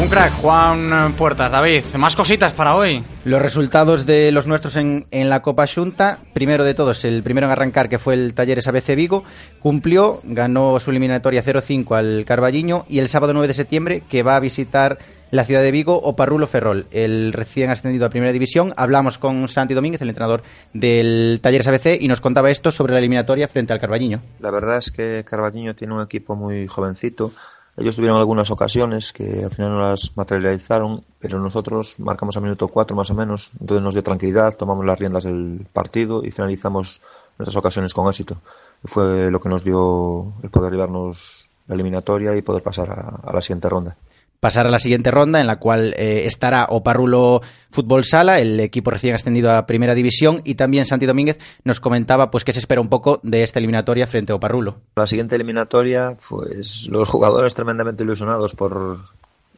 Un crack, Juan Puertas. David, más cositas para hoy. Los resultados de los nuestros en, en, la Copa Junta. Primero de todos, el primero en arrancar, que fue el Talleres ABC Vigo, cumplió, ganó su eliminatoria 0-5 al Carballiño y el sábado 9 de septiembre, que va a visitar la ciudad de Vigo o Parrulo Ferrol, el recién ascendido a Primera División. Hablamos con Santi Domínguez, el entrenador del Talleres ABC, y nos contaba esto sobre la eliminatoria frente al Carballiño. La verdad es que Carballiño tiene un equipo muy jovencito. Ellos tuvieron algunas ocasiones que al final no las materializaron, pero nosotros marcamos a minuto 4 más o menos, entonces nos dio tranquilidad, tomamos las riendas del partido y finalizamos nuestras ocasiones con éxito. Fue lo que nos dio el poder llevarnos la eliminatoria y poder pasar a la siguiente ronda. Pasar a la siguiente ronda, en la cual eh, estará Oparrulo Fútbol Sala, el equipo recién ascendido a Primera División, y también Santi Domínguez nos comentaba pues que se espera un poco de esta eliminatoria frente a Oparrulo. La siguiente eliminatoria, pues los jugadores tremendamente ilusionados por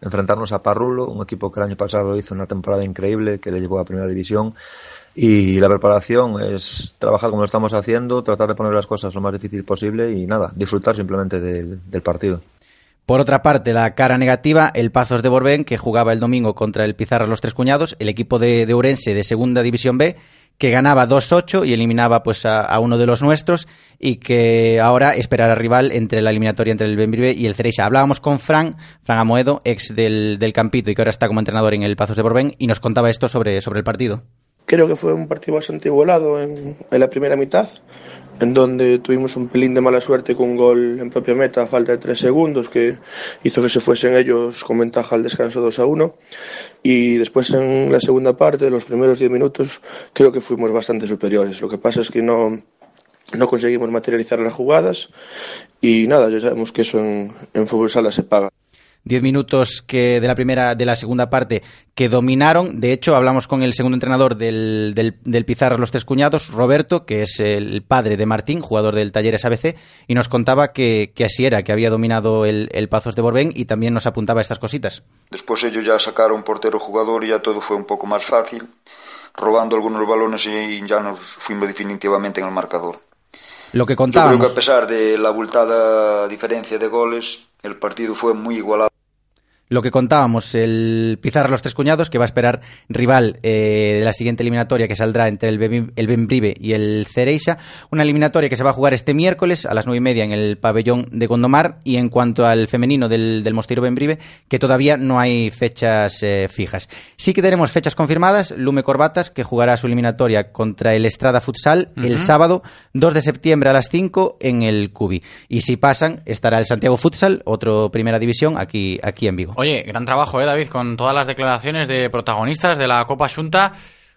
enfrentarnos a Parrulo, un equipo que el año pasado hizo una temporada increíble, que le llevó a Primera División, y la preparación es trabajar como lo estamos haciendo, tratar de poner las cosas lo más difícil posible y nada, disfrutar simplemente del partido. Por otra parte, la cara negativa, el Pazos de Borbén, que jugaba el domingo contra el Pizarra Los Tres Cuñados, el equipo de, de Urense de Segunda División B, que ganaba 2-8 y eliminaba pues a, uno de los nuestros y que ahora esperará rival entre la eliminatoria entre el Benbrive y el Cereixa. Hablábamos con Fran, Fran Amoedo, ex del, del Campito y que ahora está como entrenador en el Pazos de Borbén y nos contaba esto sobre, sobre el partido. Creo que fue un partido bastante en, en la primera mitad en donde tuvimos un pelín de mala suerte con un gol en propia meta falta de tres segundos que hizo que se fuesen ellos con ventaja al descanso 2 a 1 y después en la segunda parte, los primeros 10 minutos, creo que fuimos bastante superiores. Lo que pasa es que no, no conseguimos materializar las jugadas y nada, ya sabemos que eso en, en fútbol sala se paga. 10 minutos que de la primera de la segunda parte que dominaron. De hecho, hablamos con el segundo entrenador del, del, Pizarro Los Tres Cuñados, Roberto, que es el padre de Martín, jugador del Talleres ABC, y nos contaba que, que así era, que había dominado el, el, Pazos de Borbén y también nos apuntaba estas cositas. Después ellos ya sacaron portero jugador y ya todo fue un poco más fácil, robando algunos balones y ya nos fuimos definitivamente en el marcador. Lo que contábamos. Yo creo que a pesar de la abultada diferencia de goles, el partido fue muy igualado lo que contábamos, el Pizarra Los Tres Cuñados, que va a esperar rival eh, de la siguiente eliminatoria que saldrá entre el, Bem, el Benbrive y el Cereixa. Una eliminatoria que se va a jugar este miércoles a las nueve y media en el pabellón de Gondomar. Y en cuanto al femenino del, del Mosteiro Benbrive, que todavía no hay fechas eh, fijas. Sí que tenemos fechas confirmadas. Lume Corbatas, que jugará su eliminatoria contra el Estrada Futsal uh -huh. el sábado 2 de septiembre a las 5 en el Cubi. Y si pasan, estará el Santiago Futsal, otro primera división, aquí, aquí en Vigo. Oye, gran trabajo, ¿eh, David? Con todas las declaraciones de protagonistas de la Copa Junta.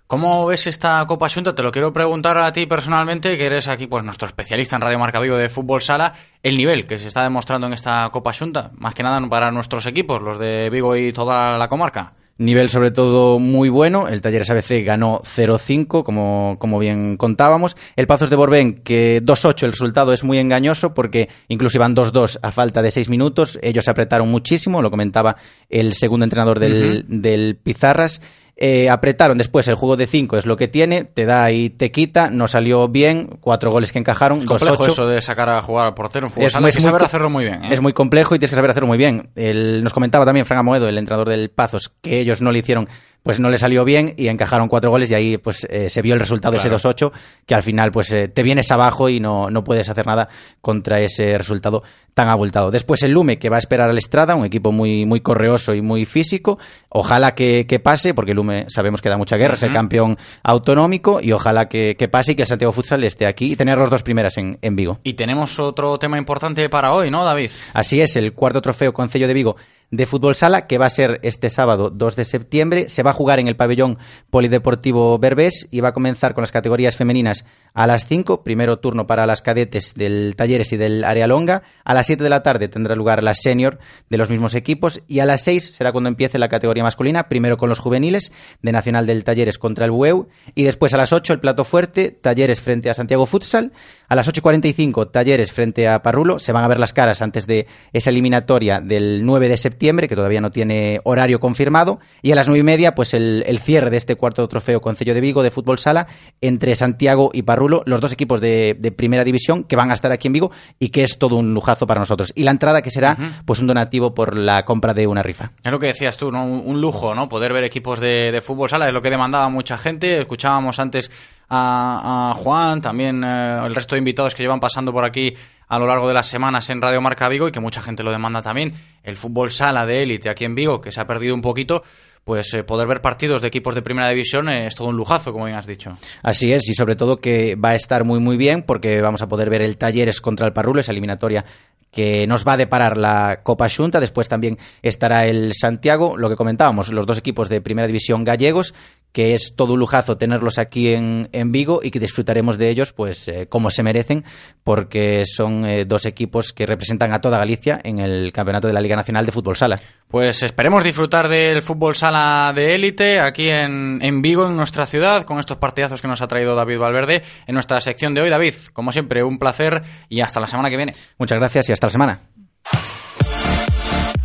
¿Cómo ves esta Copa Junta? Te lo quiero preguntar a ti personalmente, que eres aquí pues nuestro especialista en Radio Marca Vigo de fútbol sala, el nivel que se está demostrando en esta Copa Junta, más que nada para nuestros equipos, los de Vigo y toda la comarca. Nivel sobre todo muy bueno. El Talleres ABC ganó 0-5, como, como bien contábamos. El Pazos de Borbén, que 2-8, el resultado es muy engañoso porque incluso iban 2-2 a falta de 6 minutos. Ellos se apretaron muchísimo, lo comentaba el segundo entrenador del, uh -huh. del Pizarras. Eh, apretaron después el juego de 5 es lo que tiene, te da y te quita, no salió bien, cuatro goles que encajaron. Es complejo eso de sacar a jugar al portero en fútbol es, sala, hay que saber hacerlo muy bien. ¿eh? Es muy complejo y tienes que saber hacerlo muy bien. El, nos comentaba también Fran Amoedo, el entrenador del Pazos, que ellos no le hicieron pues no le salió bien y encajaron cuatro goles y ahí pues eh, se vio el resultado claro. ese 2-8 que al final pues eh, te vienes abajo y no, no puedes hacer nada contra ese resultado tan abultado. Después el Lume que va a esperar al Estrada, un equipo muy, muy correoso y muy físico. Ojalá que, que pase, porque el Lume sabemos que da mucha guerra, uh -huh. es el campeón autonómico y ojalá que, que, pase y que el Santiago Futsal esté aquí y tener los dos primeras en, en Vigo. Y tenemos otro tema importante para hoy, ¿no, David? Así es, el cuarto trofeo Concello de Vigo de fútbol sala que va a ser este sábado 2 de septiembre. Se va a jugar en el pabellón polideportivo Berbés y va a comenzar con las categorías femeninas a las 5, primero turno para las cadetes del Talleres y del Área Longa. A las 7 de la tarde tendrá lugar la senior de los mismos equipos y a las 6 será cuando empiece la categoría masculina, primero con los juveniles de Nacional del Talleres contra el Bueu y después a las 8 el plato fuerte, Talleres frente a Santiago Futsal. A las 8.45 Talleres frente a Parrulo. Se van a ver las caras antes de esa eliminatoria del 9 de septiembre, que todavía no tiene horario confirmado. Y a las 9 y media, pues el, el cierre de este cuarto trofeo Concello de Vigo de fútbol sala entre Santiago y Parrulo, los dos equipos de, de, primera división que van a estar aquí en Vigo y que es todo un lujazo para nosotros. Y la entrada que será, uh -huh. pues un donativo por la compra de una rifa. Es lo que decías tú, ¿no? Un, un lujo, ¿no? Poder ver equipos de, de fútbol sala, es lo que demandaba mucha gente. Escuchábamos antes a, a Juan, también eh, el resto de invitados que llevan pasando por aquí a lo largo de las semanas en Radio Marca Vigo y que mucha gente lo demanda también. El fútbol sala de élite aquí en Vigo, que se ha perdido un poquito, pues eh, poder ver partidos de equipos de primera división es todo un lujazo, como bien has dicho. Así es, y sobre todo que va a estar muy muy bien porque vamos a poder ver el Talleres contra el Parrulo, esa eliminatoria que nos va a deparar la Copa Junta. Después también estará el Santiago, lo que comentábamos, los dos equipos de primera división gallegos que es todo un lujazo tenerlos aquí en, en Vigo y que disfrutaremos de ellos pues eh, como se merecen porque son eh, dos equipos que representan a toda Galicia en el campeonato de la Liga Nacional de Fútbol Sala. Pues esperemos disfrutar del fútbol sala de élite aquí en, en Vigo, en nuestra ciudad, con estos partidazos que nos ha traído David Valverde en nuestra sección de hoy. David, como siempre, un placer y hasta la semana que viene. Muchas gracias y hasta la semana.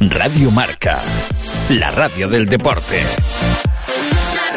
Radio Marca, la radio del deporte.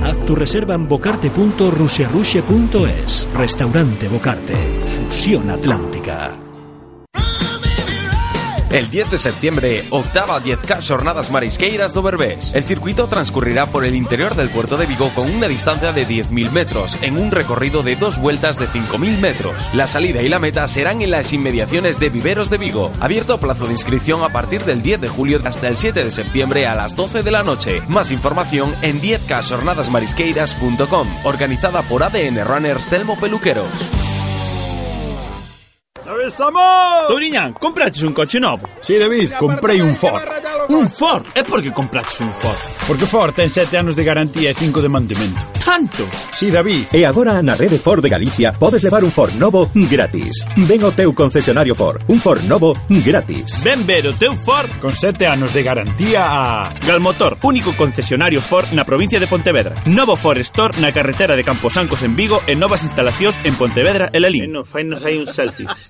Haz tu reserva en bocarte.rusiarushe.es. Restaurante Bocarte. Fusión Atlántica. El 10 de septiembre, octava 10K Jornadas Marisqueiras do Berbés. El circuito transcurrirá por el interior del puerto de Vigo con una distancia de 10.000 metros, en un recorrido de dos vueltas de 5.000 metros. La salida y la meta serán en las inmediaciones de Viveros de Vigo. Abierto plazo de inscripción a partir del 10 de julio hasta el 7 de septiembre a las 12 de la noche. Más información en 10kjornadasmarisqueiras.com. Organizada por ADN Runners Telmo Peluqueros. Estamos! Touriñán, compraches un coche novo? Si, sí, David, comprei un Ford. Un Ford? É por que compraches un Ford? Porque Ford ten sete anos de garantía e cinco de mantemento. Tanto? Si, sí, David. E agora na rede Ford de Galicia podes levar un Ford novo gratis. Ven ao teu concesionario Ford. Un Ford novo gratis. Ven ver o teu Ford con sete anos de garantía a... Galmotor, único concesionario Ford na provincia de Pontevedra. Novo Ford Store na carretera de Camposancos en Vigo e novas instalacións en Pontevedra e Lelín. No, fainos hai un selfie.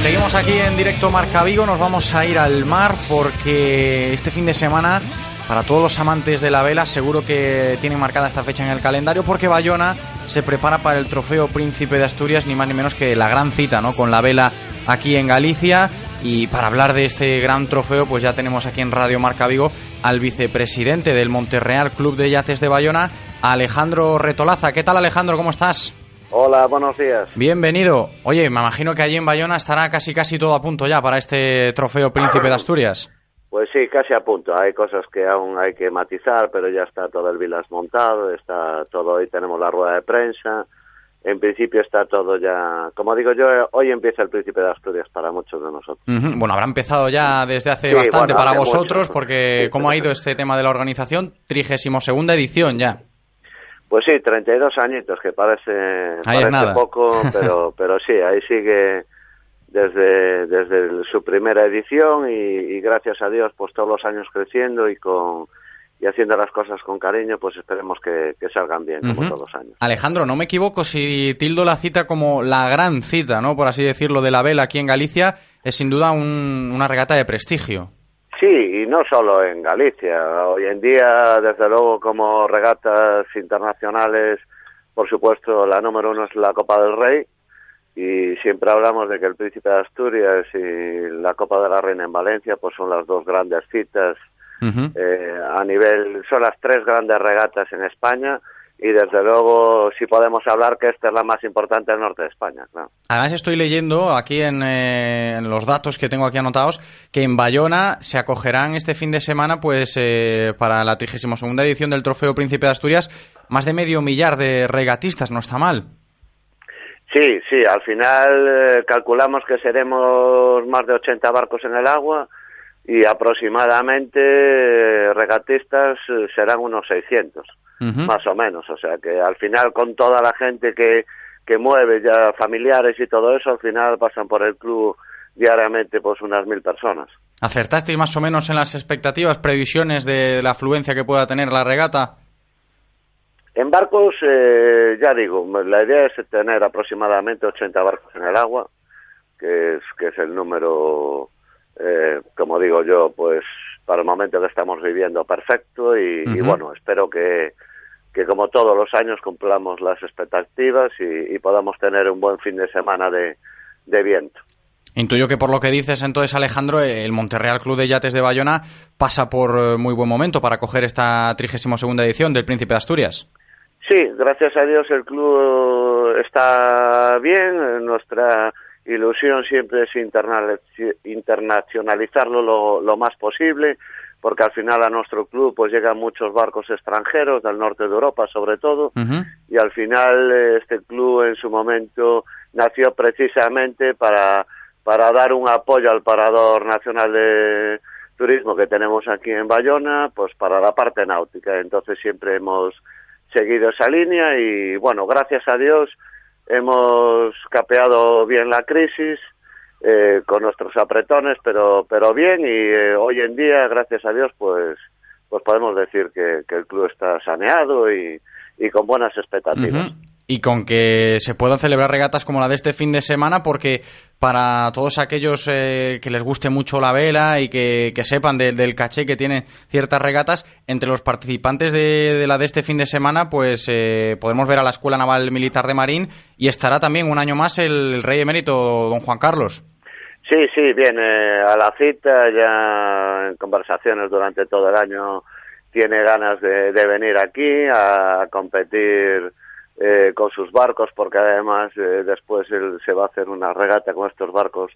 Seguimos aquí en directo Marca Vigo, nos vamos a ir al mar porque este fin de semana, para todos los amantes de la vela, seguro que tienen marcada esta fecha en el calendario porque Bayona se prepara para el trofeo Príncipe de Asturias, ni más ni menos que la gran cita, ¿no? Con la vela aquí en Galicia. Y para hablar de este gran trofeo, pues ya tenemos aquí en Radio Marca Vigo al vicepresidente del Monterreal Club de Yates de Bayona, Alejandro Retolaza. ¿Qué tal Alejandro? ¿Cómo estás? Hola, buenos días. Bienvenido. Oye, me imagino que allí en Bayona estará casi casi todo a punto ya para este trofeo Príncipe de Asturias. Pues sí, casi a punto. Hay cosas que aún hay que matizar, pero ya está todo el vilas montado, está todo, hoy tenemos la rueda de prensa. En principio está todo ya, como digo yo, hoy empieza el Príncipe de Asturias para muchos de nosotros. Bueno, habrá empezado ya desde hace Sí, bastante bueno, para hace vosotros, mucho. porque Sí, ¿cómo ha ido este tema de la organización? Trigésimo segunda edición ya. Pues sí, 32 añitos, que parece, parece nada. poco, pero, pero sí, ahí sigue desde, desde su primera edición y, y gracias a Dios, pues todos los años creciendo y con y haciendo las cosas con cariño, pues esperemos que, que salgan bien, como todos los años. Alejandro, no me equivoco si tildo la cita como la gran cita, ¿no? Por así decirlo, de la vela aquí en Galicia, es sin duda un- una regata de prestigio. Sí, y no solo en Galicia. Hoy en día, desde luego, como regatas internacionales, por supuesto, la número uno es la Copa del Rey. Y siempre hablamos de que el Príncipe de Asturias y la Copa de la Reina en Valencia, pues son las dos grandes citas eh, a nivel, son las tres grandes regatas en España. Y desde luego, si podemos hablar que esta es la más importante del norte de España, claro. Además estoy leyendo aquí en, eh, en los datos que tengo aquí anotados que en Bayona se acogerán este fin de semana pues eh, para la 32 edición del Trofeo Príncipe de Asturias más de medio millar de regatistas, no está mal. Sí, sí, al final eh, calculamos que seremos más de 80 barcos en el agua y aproximadamente eh, regatistas eh, serán unos 600, más o menos. O sea que al final con toda la gente que, que mueve, ya familiares y todo eso, al final pasan por el club diariamente pues unas mil personas. ¿Acertasteis más o menos en las expectativas, previsiones de la afluencia que pueda tener la regata? En barcos, eh, ya digo, la idea es tener aproximadamente 80 barcos en el agua, que es, que es el número, eh, como digo yo, pues para el momento que estamos viviendo perfecto y, y bueno, espero que, que como todos los años cumplamos las expectativas y, y podamos tener un buen fin de semana de, de viento. Intuyo que por lo que dices entonces, Alejandro, el Monterreal Club de Yates de Bayona pasa por eh, muy buen momento para coger esta 32 edición del Príncipe de Asturias. Sí, gracias a Dios el club está bien. Nuestra ilusión siempre es internacionalizarlo lo, lo más posible, porque al final a nuestro club pues llegan muchos barcos extranjeros del norte de Europa, sobre todo, y al final eh, este club en su momento nació precisamente para para dar un apoyo al parador nacional de turismo que tenemos aquí en Bayona, pues para la parte náutica. Entonces siempre hemos seguido esa línea y bueno, gracias a Dios hemos capeado bien la crisis eh, con nuestros apretones, pero pero bien y eh, hoy en día, gracias a Dios, pues pues podemos decir que, el club está saneado y, con buenas expectativas. Y con que se puedan celebrar regatas como la de este fin de semana, porque para todos aquellos eh, que les guste mucho la vela y que, sepan de- del caché que tienen ciertas regatas, entre los participantes de, la de este fin de semana, pues eh, podemos ver a la Escuela Naval Militar de Marín y estará también un año más el rey emérito don Juan Carlos. Sí, sí, viene a la cita, ya en conversaciones durante todo el año tiene ganas de venir aquí a competir eh, con sus barcos, porque además eh, después él se va a hacer una regata con estos barcos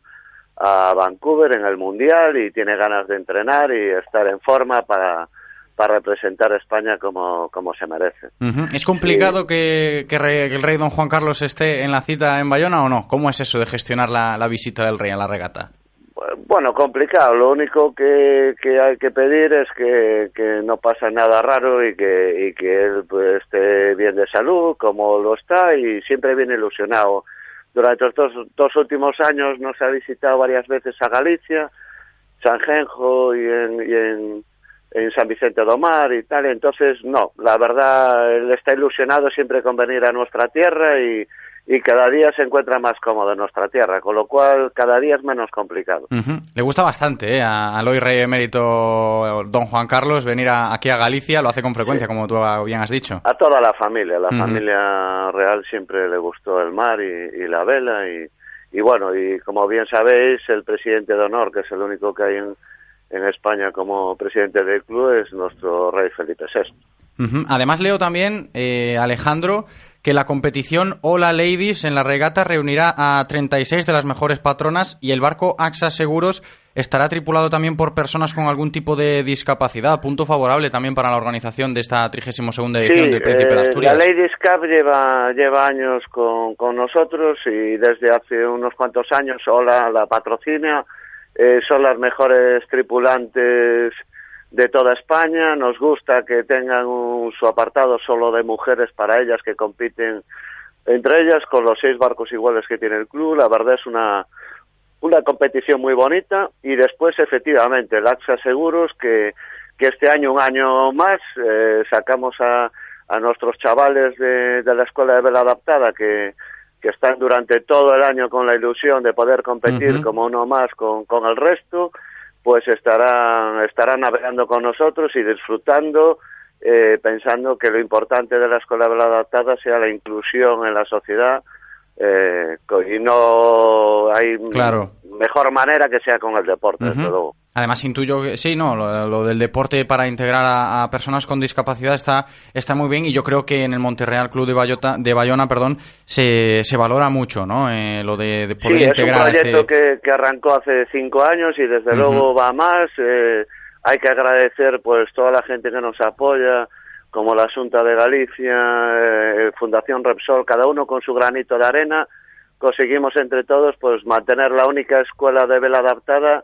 a Vancouver en el Mundial y tiene ganas de entrenar y estar en forma para, para representar a España como, como se merece. ¿Es complicado que, que re- que el rey don Juan Carlos esté en la cita en Bayona o no? ¿Cómo es eso de gestionar la, la visita del rey a la regata? Bueno, complicado. Lo único que, que hay que pedir es que, que no pasa nada raro y que, y que él pues, esté bien de salud, como lo está, y siempre viene ilusionado. Durante estos dos últimos años nos ha visitado varias veces a Galicia, San Genjo y en, y en, en San Vicente do Mar y tal. Entonces, no, la verdad, él está ilusionado siempre con venir a nuestra tierra y, y cada día se encuentra más cómodo en nuestra tierra, con lo cual cada día es menos complicado. Le gusta bastante ¿eh? a- al hoy rey emérito don Juan Carlos venir a- aquí a Galicia, lo hace con frecuencia, como tú bien has dicho. A toda la familia, la familia real siempre le gustó el mar y, y la vela y, y bueno, y como bien sabéis, el presidente de honor, que es el único que hay en, en España como presidente del club, es nuestro rey Felipe VI. Ujú. Además leo también, eh, Alejandro, que la competición Hola Ladies en la regata reunirá a 36 de las mejores patronas y el barco AXA Seguros estará tripulado también por personas con algún tipo de discapacidad. Punto favorable también para la organización de esta 32 edición del Príncipe de eh, Asturias. la Ladies Cup lleva, lleva años con, con nosotros y desde hace unos cuantos años Ola la patrocina. Eh, son las mejores tripulantes de toda España. Nos gusta que tengan un- su apartado solo de mujeres para ellas que compiten entre ellas con los seis barcos iguales que tiene el club. La verdad es una, una competición muy bonita y después efectivamente el AXA Seguros que, que este año, un año más, eh, sacamos a, a nuestros chavales de, de la Escuela de Vela Adaptada que, que están durante todo el año con la ilusión de poder competir como uno más con, con el resto, pues estarán, estarán navegando con nosotros y disfrutando, eh, pensando que lo importante de la Escuela Adaptada sea la inclusión en la sociedad eh, y no hay Claro. mejor manera que sea con el deporte, desde Ujú. luego. Además, intuyo que sí, no, lo, lo del deporte para integrar a, a personas con discapacidad está, está muy bien y yo creo que en el Monterreal Club de, Bayota, de Bayona perdón, se, se valora mucho ¿no? Eh, lo de, de poder Sí, es un a proyecto este- que, que arrancó hace cinco años y desde luego va más. eh, hay que agradecer pues toda la gente que nos apoya, como la Junta de Galicia, eh, Fundación Repsol, cada uno con su granito de arena. Conseguimos entre todos pues mantener la única escuela de vela adaptada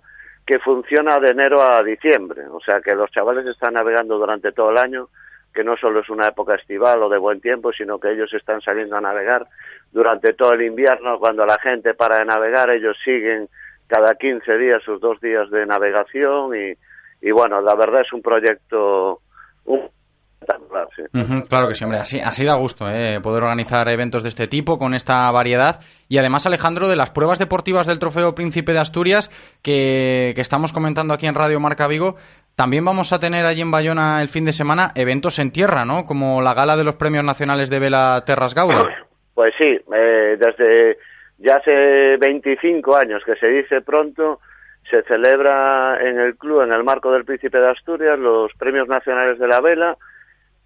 que funciona de enero a diciembre. O sea que los chavales están navegando durante todo el año, que no solo es una época estival o de buen tiempo, sino que ellos están saliendo a navegar durante todo el invierno. Cuando la gente para de navegar, ellos siguen cada 15 días sus dos días de navegación y, y bueno, la verdad es un proyecto un espectacular, sí. Ujú, claro que sí, hombre, así, así da gusto ¿eh? poder organizar eventos de este tipo con esta variedad. Y además, Alejandro, de las pruebas deportivas del Trofeo Príncipe de Asturias que, que estamos comentando aquí en Radio Marca Vigo, también vamos a tener allí en Bayona el fin de semana eventos en tierra, ¿no? Como la gala de los premios nacionales de Vela Terras Gauda. Pues sí, eh, desde ya hace 25 años, que se dice pronto, se celebra en el club, en el marco del Príncipe de Asturias, los premios nacionales de la vela,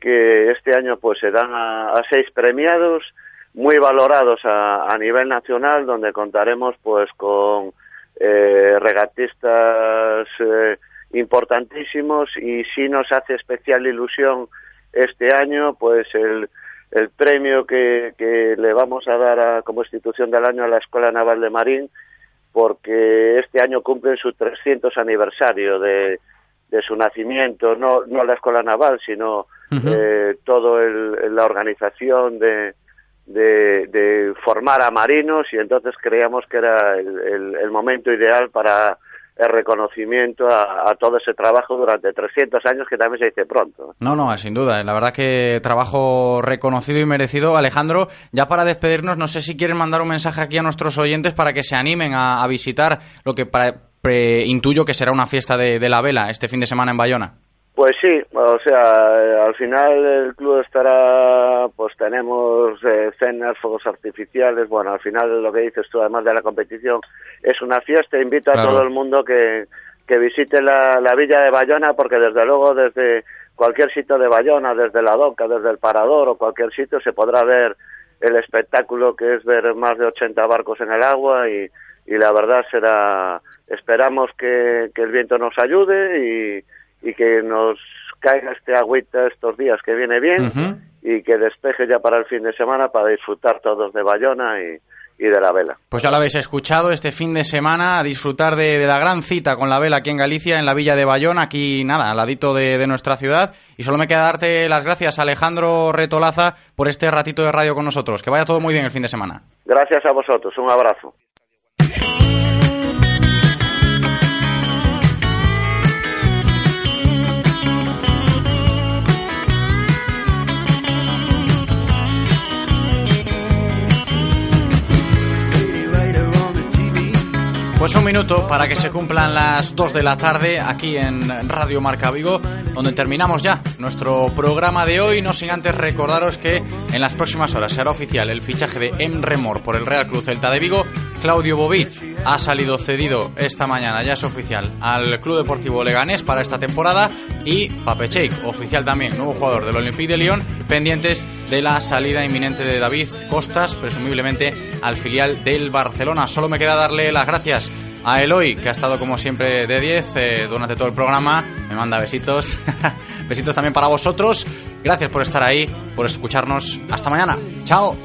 que este año pues se dan a, seis premiados, muy valorados a, a nivel nacional, donde contaremos pues con eh, regatistas eh, importantísimos. Y sí nos hace especial ilusión este año pues el, el premio que, que le vamos a dar a- como institución del año a la Escuela Naval de Marín porque este año cumplen su 300 aniversario de, de su nacimiento, no, no la Escuela Naval, sino Eh, todo el, la organización de, de, de formar a marinos y entonces creíamos que era el, el- el momento ideal para el reconocimiento a, a todo ese trabajo durante 300 años que también se dice pronto. No, no, sin duda. La verdad que trabajo reconocido y merecido. Alejandro, ya para despedirnos, no sé si quieres mandar un mensaje aquí a nuestros oyentes para que se animen a, a visitar lo que para- pre- intuyo que será una fiesta de, de la vela este fin de semana en Bayona. Pues sí, o sea, eh, al final el club estará, pues tenemos eh, cenas, fuegos artificiales, bueno, al final lo que dices tú, además de la competición, es una fiesta, invito a todo el mundo que, que visite la, la villa de Bayona, porque desde luego desde cualquier sitio de Bayona, desde la doca, desde el parador o cualquier sitio, se podrá ver el espectáculo que es ver más de 80 barcos en el agua y, y la verdad será, esperamos que, que el viento nos ayude y, y que nos caiga este agüita estos días que viene bien y que despeje ya para el fin de semana para disfrutar todos de Bayona y, y de la vela. Pues ya lo habéis escuchado este fin de semana, a disfrutar de, de la gran cita con la vela aquí en Galicia, en la villa de Bayona, aquí nada, al ladito de, de nuestra ciudad. Y solo me queda darte las gracias, Alejandro Retolaza, por este ratito de radio con nosotros. Que vaya todo muy bien el fin de semana. Gracias a vosotros, un abrazo. Pues un minuto para que se cumplan las 2 de la tarde aquí en Radio Marca Vigo, donde terminamos ya nuestro programa de hoy. No sin antes recordaros que en las próximas horas será oficial el fichaje de Emre Mor por el Real Cruz Celta de Vigo. Claudio Bobí ha salido cedido esta mañana, ya es oficial, al Club Deportivo Leganés para esta temporada. Y Pape Cheik, oficial también, nuevo jugador del Olympique de Lyon, pendientes de la salida inminente de David Costas, presumiblemente al filial del Barcelona. Solo me queda darle las gracias a Eloy, que ha estado como siempre de 10 eh, durante todo el programa. Me manda besitos. besitos también para vosotros. Gracias por estar ahí, por escucharnos. Hasta mañana. Chao.